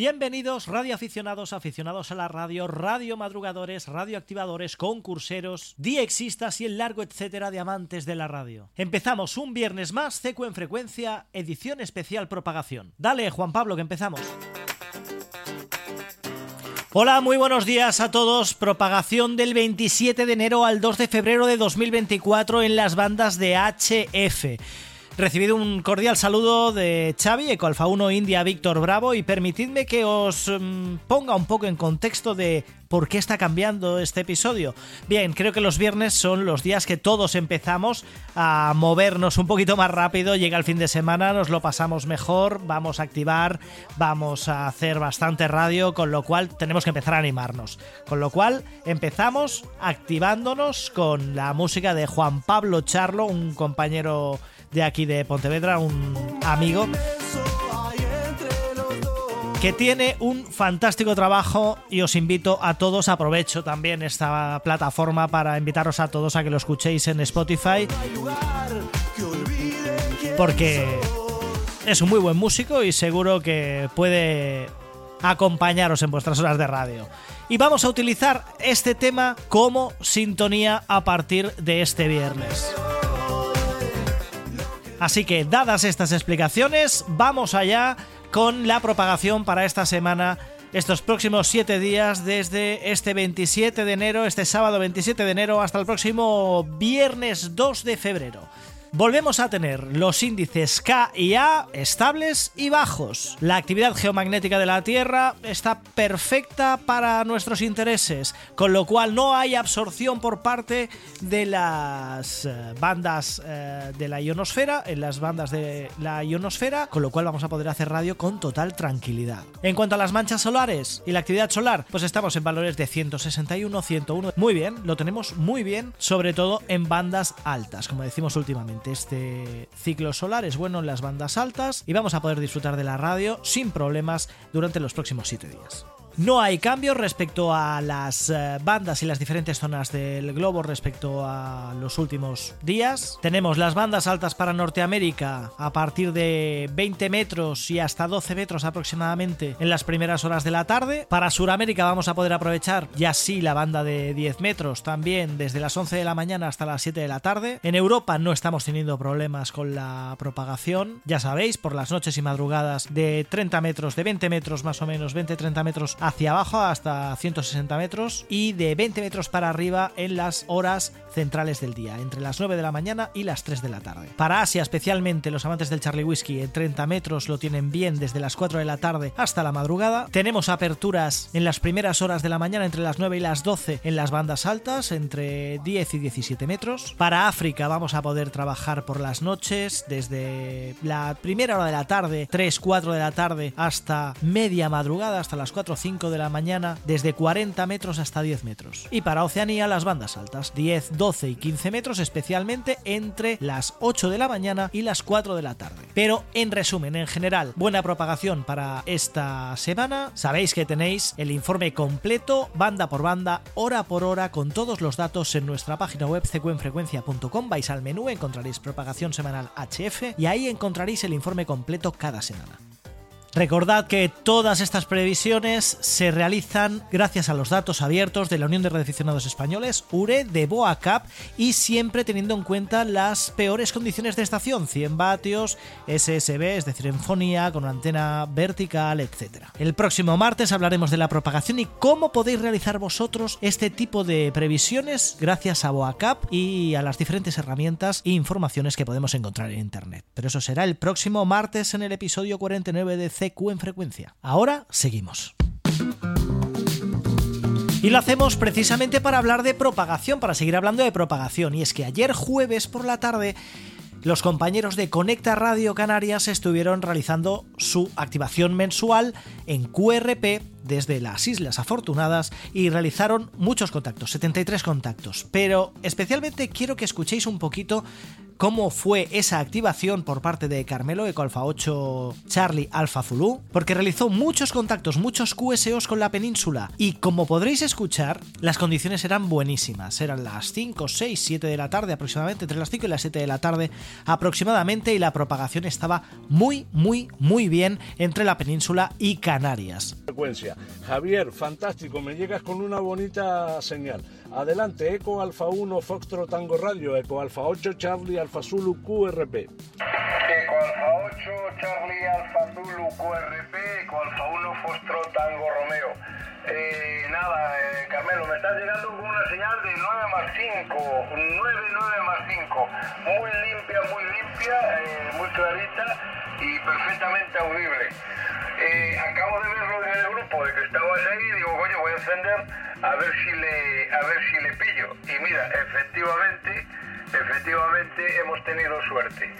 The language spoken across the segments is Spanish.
Bienvenidos radioaficionados, aficionados a la radio, radio madrugadores, radioactivadores, concurseros, diexistas y el largo etcétera de amantes de la radio. Empezamos un viernes más, CQ en frecuencia, edición especial propagación. Dale, Juan Pablo, que empezamos. Hola, muy buenos días a todos. Propagación del 27 de enero al 2 de febrero de 2024 en las bandas de HF recibido un cordial saludo de Xavi, Eco Alfa 1 India Víctor Bravo y permitidme que os mm, ponga un poco en contexto de por qué está cambiando este episodio. Bien, creo que los viernes son los días que todos empezamos a movernos un poquito más rápido, llega el fin de semana, nos lo pasamos mejor, vamos a activar, vamos a hacer bastante radio, con lo cual tenemos que empezar a animarnos. Con lo cual empezamos activándonos con la música de Juan Pablo Charlo, un compañero de aquí de Pontevedra, un amigo que tiene un fantástico trabajo y os invito a todos, aprovecho también esta plataforma para invitaros a todos a que lo escuchéis en Spotify porque es un muy buen músico y seguro que puede acompañaros en vuestras horas de radio. Y vamos a utilizar este tema como sintonía a partir de este viernes. Así que, dadas estas explicaciones, vamos allá con la propagación para esta semana estos próximos 7 días desde este 27 de enero, este sábado 27 de enero hasta el próximo viernes 2 de febrero volvemos a tener los índices K y A estables y bajos. La actividad geomagnética de la Tierra está perfecta para nuestros intereses, con lo cual no hay absorción por parte de las eh, bandas eh, de la ionosfera, en las bandas de la ionosfera, con lo cual vamos a poder hacer radio con total tranquilidad. En cuanto a las manchas solares y la actividad solar, pues estamos en valores de 161, 101. Muy bien, lo tenemos muy bien, sobre todo en bandas altas, como decimos últimamente este ciclo solar es bueno en las bandas altas y vamos a poder disfrutar de la radio sin problemas durante los próximos 7 días. No hay cambios respecto a las eh, bandas y las diferentes zonas del globo respecto a los últimos días. Tenemos las bandas altas para Norteamérica a partir de 20 metros y hasta 12 metros aproximadamente en las primeras horas de la tarde. Para Sudamérica vamos a poder aprovechar ya sí la banda de 10 metros también desde las 11 de la mañana hasta las 7 de la tarde. En Europa no estamos teniendo problemas con la propagación, ya sabéis, por las noches y madrugadas de 30 metros, de 20 metros más o menos, 20-30 metros hacia abajo hasta 160 metros y de 20 metros para arriba en las horas centrales del día, entre las 9 de la mañana y las 3 de la tarde. Para Asia, especialmente los amantes del Charlie Whisky, en 30 metros lo tienen bien desde las 4 de la tarde hasta la madrugada. Tenemos aperturas en las primeras horas de la mañana entre las 9 y las 12 en las bandas altas, entre 10 y 17 metros. Para África vamos a poder trabajar por las noches desde la primera hora de la tarde, 3, 4 de la tarde, hasta media madrugada, hasta las 4 o 5 de la mañana, desde 40 metros hasta 10 metros. Y para Oceanía las bandas altas, 10, 12 y 15 metros, especialmente entre las 8 de la mañana y las 4 de la tarde. Pero en resumen, en general, buena propagación para esta semana. Sabéis que tenéis el informe completo, banda por banda, hora por hora, con todos los datos en nuestra página web cqenfrecuencia.com. Vais al menú, encontraréis propagación semanal HF y ahí encontraréis el informe completo cada semana. Recordad que todas estas previsiones se realizan gracias a los datos abiertos de la Unión de Radioaficionados Españoles, URE, de BOACAP y siempre teniendo en cuenta las peores condiciones de estación, 100 vatios, SSB, es decir, en fonía, con una antena vertical, etc. El próximo martes hablaremos de la propagación y cómo podéis realizar vosotros este tipo de previsiones gracias a BOACAP y a las diferentes herramientas e informaciones que podemos encontrar en Internet. Pero eso será el próximo martes en el episodio 49 de CQ en frecuencia. Ahora seguimos. Y lo hacemos precisamente para hablar de propagación, para seguir hablando de propagación. Y es que ayer jueves por la tarde los compañeros de Conecta Radio Canarias estuvieron realizando su activación mensual en QRP desde las Islas Afortunadas y realizaron muchos contactos, 73 contactos. Pero especialmente quiero que escuchéis un poquito cómo fue esa activación por parte de Carmelo Eco Alfa 8 Charlie Alfa Zulu, porque realizó muchos contactos, muchos QSOs con la península y como podréis escuchar, las condiciones eran buenísimas, eran las 5, 6, 7 de la tarde aproximadamente, entre las 5 y las 7 de la tarde aproximadamente y la propagación estaba muy, muy, muy bien entre la península y Canarias. Javier, fantástico, me llegas con una bonita señal. Adelante, Eco Alfa 1 Foxtro Tango Radio, Eco Alfa 8 Charlie Alfa Zulu QRP. Eco Alfa 8 Charlie Alfa Zulu QRP, Eco Alfa 1 Foxtro Tango Romeo. Eh, nada, eh, Carmelo, me estás llegando con una señal de 9 más 5, 9, 9 más 5. Muy limpia, muy limpia, eh, muy clarita y perfectamente audible. Eh, acabo de verlo en el grupo de que estabas ahí y digo, coño, voy a encender a ver si le, a ver si le pillo. Y mira, efectivamente, efectivamente hemos tenido suerte.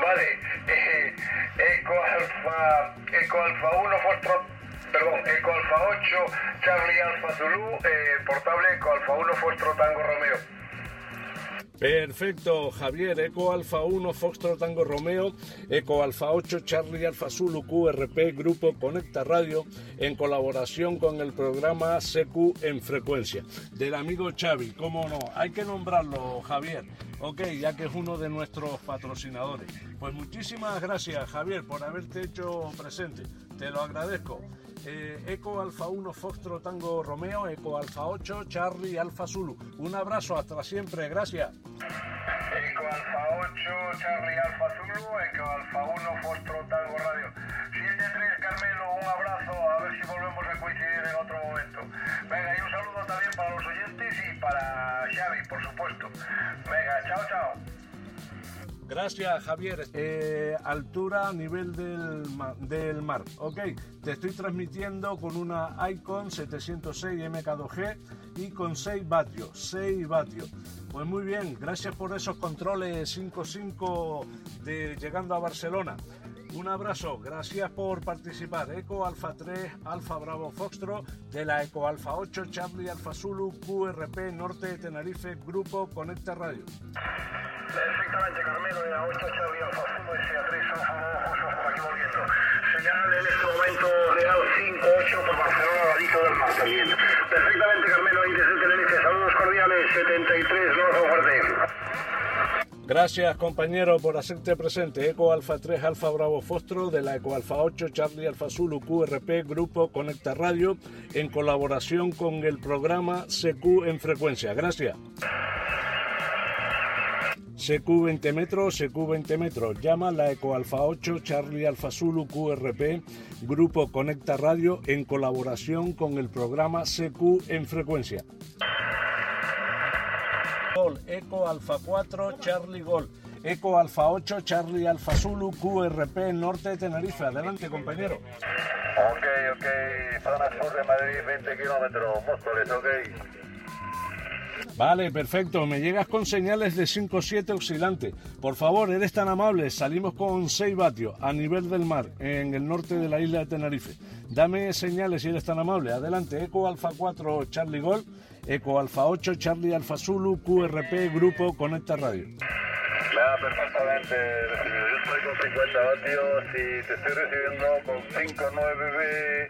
Vale, eh, Eco Alfa, Eco Alfa 1 Fostro, perdón, Eco Alfa 8, Charlie Alfa Zulu, eh, portable Eco Alfa 1 Fostro Tango Romeo. Perfecto, Javier, Eco Alfa 1, Foxtrot Tango Romeo, Eco Alfa 8, Charlie Alfa Zulu QRP, Grupo Conecta Radio, en colaboración con el programa CQ en frecuencia. Del amigo Xavi, cómo no, hay que nombrarlo, Javier, ok, ya que es uno de nuestros patrocinadores. Pues muchísimas gracias, Javier, por haberte hecho presente, te lo agradezco. Eh, Eco Alfa 1 Foxtrot Tango Romeo, Eco Alfa 8 Charlie Alfa Zulu. Un abrazo, hasta siempre, gracias. Eco Alfa 8 Charlie Alfa Zulu, Eco Alfa 1 Foxtrot Tango Radio. 73 Carmelo, un abrazo, a ver si volvemos a coincidir en otro momento. Venga, y un saludo también para los oyentes y para Xavi, por supuesto. Venga, chao, chao. Gracias, Javier. Eh, altura a nivel del, del mar. Ok, te estoy transmitiendo con una Icon 706 MK2G y con 6 vatios. 6 vatios. Pues muy bien, gracias por esos controles 5.5 de llegando a Barcelona. Un abrazo, gracias por participar. Eco Alfa 3, Alfa Bravo Foxtro, de la Eco Alfa 8, Charlie Alfa Zulu, QRP Norte de Tenerife, Grupo Conecta Radio. Perfectamente, Carmelo, de la 8 Charlie Alfa Zulu, SA3 Alfa Bravo Foxtrot por aquí volviendo. Señal en este momento real 58 por Barcelona, ladito del mar también. Perfectamente, Carmelo, ahí desde Tenerife. Saludos cordiales, 73, Norte Fuerte. Gracias compañero por hacerte presente. Eco Alfa 3 Alfa Bravo Fostro de la Eco Alfa 8 Charlie Alfa Zulu QRP Grupo Conecta Radio en colaboración con el programa CQ en frecuencia. Gracias. CQ 20 metros, CQ 20 metros. Llama la Eco Alfa 8 Charlie Alfa Zulu QRP Grupo Conecta Radio en colaboración con el programa CQ en frecuencia. Gol, Eco Alfa 4, Charlie Gol. Eco Alfa 8, Charlie Alfa Zulu, QRP Norte de Tenerife. Adelante, compañero. Ok, ok, zona sur de Madrid, 20 kilómetros, Móstoles, ok. Vale, perfecto. Me llegas con señales de 5-7 oscilante. Por favor, eres tan amable. Salimos con 6 vatios a nivel del mar, en el norte de la isla de Tenerife. Dame señales si eres tan amable. Adelante, Eco Alfa 4, Charlie Gol. Eco Alfa 8, Charlie Alfa Zulu, QRP Grupo Conecta Radio. Nada, perfectamente recibido. Yo estoy con 50 vatios y te estoy recibiendo con 5, 9,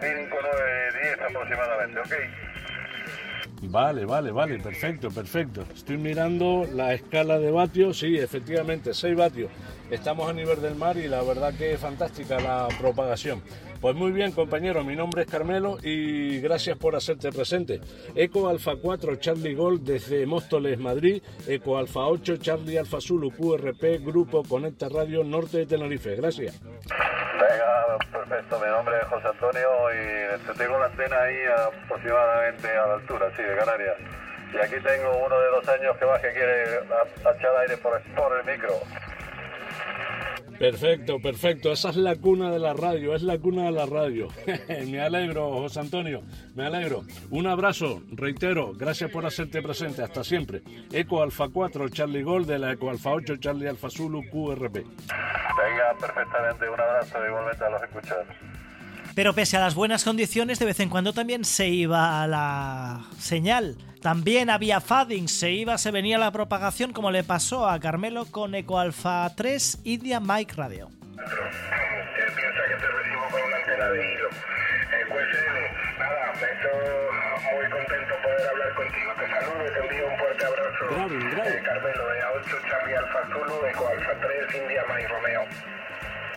5, 9, 10 aproximadamente, ok. Vale, vale, vale, perfecto, perfecto. Estoy mirando la escala de vatios, sí, efectivamente, 6 vatios. Estamos a nivel del mar y la verdad que es fantástica la propagación. Pues muy bien, compañero, mi nombre es Carmelo y gracias por hacerte presente. Eco Alfa 4 Charlie Gold desde Móstoles, Madrid. Eco Alfa 8 Charlie Alfa Zulu QRP Grupo Conecta Radio Norte de Tenerife. Gracias. Venga, perfecto. Mi nombre es José Antonio y te tengo la antena ahí aproximadamente a la altura, sí, de Canarias. Y aquí tengo uno de dos años que va que quiere echar aire por, por el micro. Perfecto, perfecto. Esa es la cuna de la radio, es la cuna de la radio. me alegro, José Antonio, me alegro. Un abrazo, reitero, gracias por hacerte presente, hasta siempre. Eco Alfa 4, Charlie Gold de la Eco Alfa 8, Charlie Alfa Zulu, QRP. Venga, perfectamente. Un abrazo igualmente a los escuchadores. Pero pese a las buenas condiciones, de vez en cuando también se iba la señal. También había fading, se iba, se venía la propagación, como le pasó a Carmelo con Eco Alpha 3 India Mike Radio. ¿Qué piensa que te recibo con una antena de hilo? Eh, pues eh, nada, me estoy muy contento poder hablar contigo. Te saludo y te envío un fuerte abrazo. Grave, grave. Eh, Carmelo, de A8 Charlie Alfa Zulu, Eco Alfa 3, India Mike Romeo.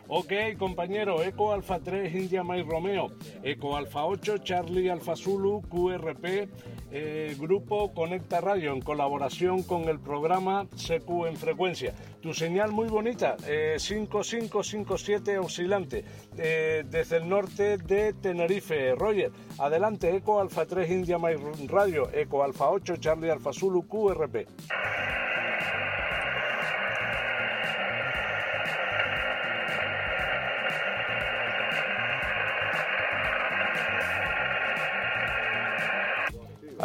Ok, compañero, Eco Alfa 3 India Mike Romeo, Eco Alfa 8 Charlie Alfa Zulu QRP, eh, Grupo Conecta Radio en colaboración con el programa CQ en frecuencia. Tu señal muy bonita, eh, 5557 oscilante, eh, desde el norte de Tenerife. Roger, adelante, Eco Alfa 3 India Mike Radio, Eco Alfa 8 Charlie Alfa Zulu QRP.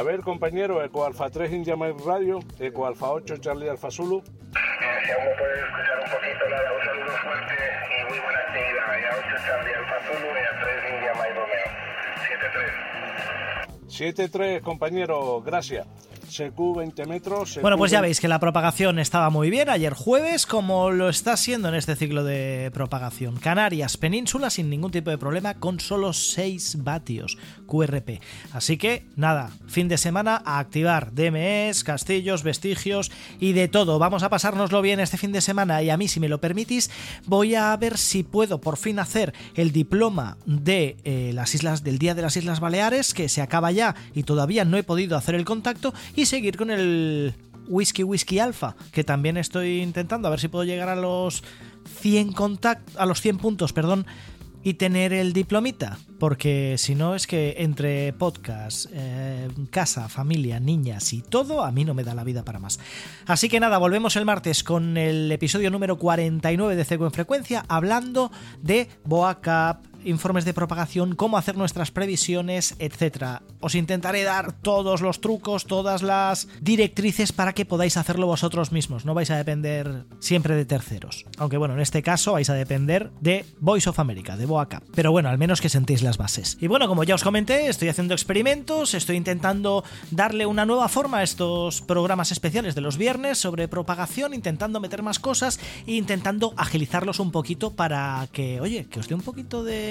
A ver, compañero, Eco Alfa 3 India Mike Radio, Eco Alfa 8 Charlie Alfa Zulu. Si aún me puedes escuchar un poquito, nada, un saludo fuerte y muy buena actividad. A8 Charlie Alfa Zulu y A3 India Mike Romeo. 7-3. 7-3, compañero, gracias. CQ 20 metros. Bueno, pues ya veis que la propagación estaba muy bien ayer jueves, como lo está siendo en este ciclo de propagación. Canarias, península, sin ningún tipo de problema, con solo 6 vatios QRP. Así que, nada, fin de semana a activar DMS, castillos, vestigios y de todo. Vamos a pasárnoslo bien este fin de semana y a mí, si me lo permitís, voy a ver si puedo por fin hacer el diploma de eh, las islas del Día de las Islas Baleares, que se acaba ya y todavía no he podido hacer el contacto, y seguir con el Whisky Whisky Alpha, que también estoy intentando a ver si puedo llegar a los 100 contact a los 100 puntos, perdón, y tener el diplomita, porque si no es que entre podcast, eh, casa, familia, niñas y todo, a mí no me da la vida para más. Así que nada, volvemos el martes con el episodio número 49 de Ceco en Frecuencia, hablando de BoaCap, informes de propagación, cómo hacer nuestras previsiones, etc. Os intentaré dar todos los trucos, todas las directrices para que podáis hacerlo vosotros mismos. No vais a depender siempre de terceros. Aunque bueno, en este caso vais a depender de Voice of America, de Boaca. Pero bueno, al menos que sentéis las bases. Y bueno, como ya os comenté, estoy haciendo experimentos, estoy intentando darle una nueva forma a estos programas especiales de los viernes sobre propagación, intentando meter más cosas e intentando agilizarlos un poquito para que, oye, que os dé un poquito de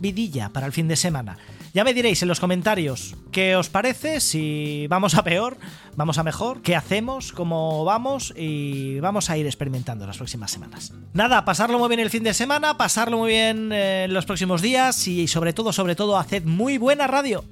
vidilla para el fin de semana. Ya me diréis en los comentarios qué os parece, si vamos a peor, vamos a mejor, qué hacemos, cómo vamos y vamos a ir experimentando las próximas semanas. Nada, pasarlo muy bien el fin de semana, pasarlo muy bien eh, los próximos días y sobre todo, sobre todo, haced muy buena radio.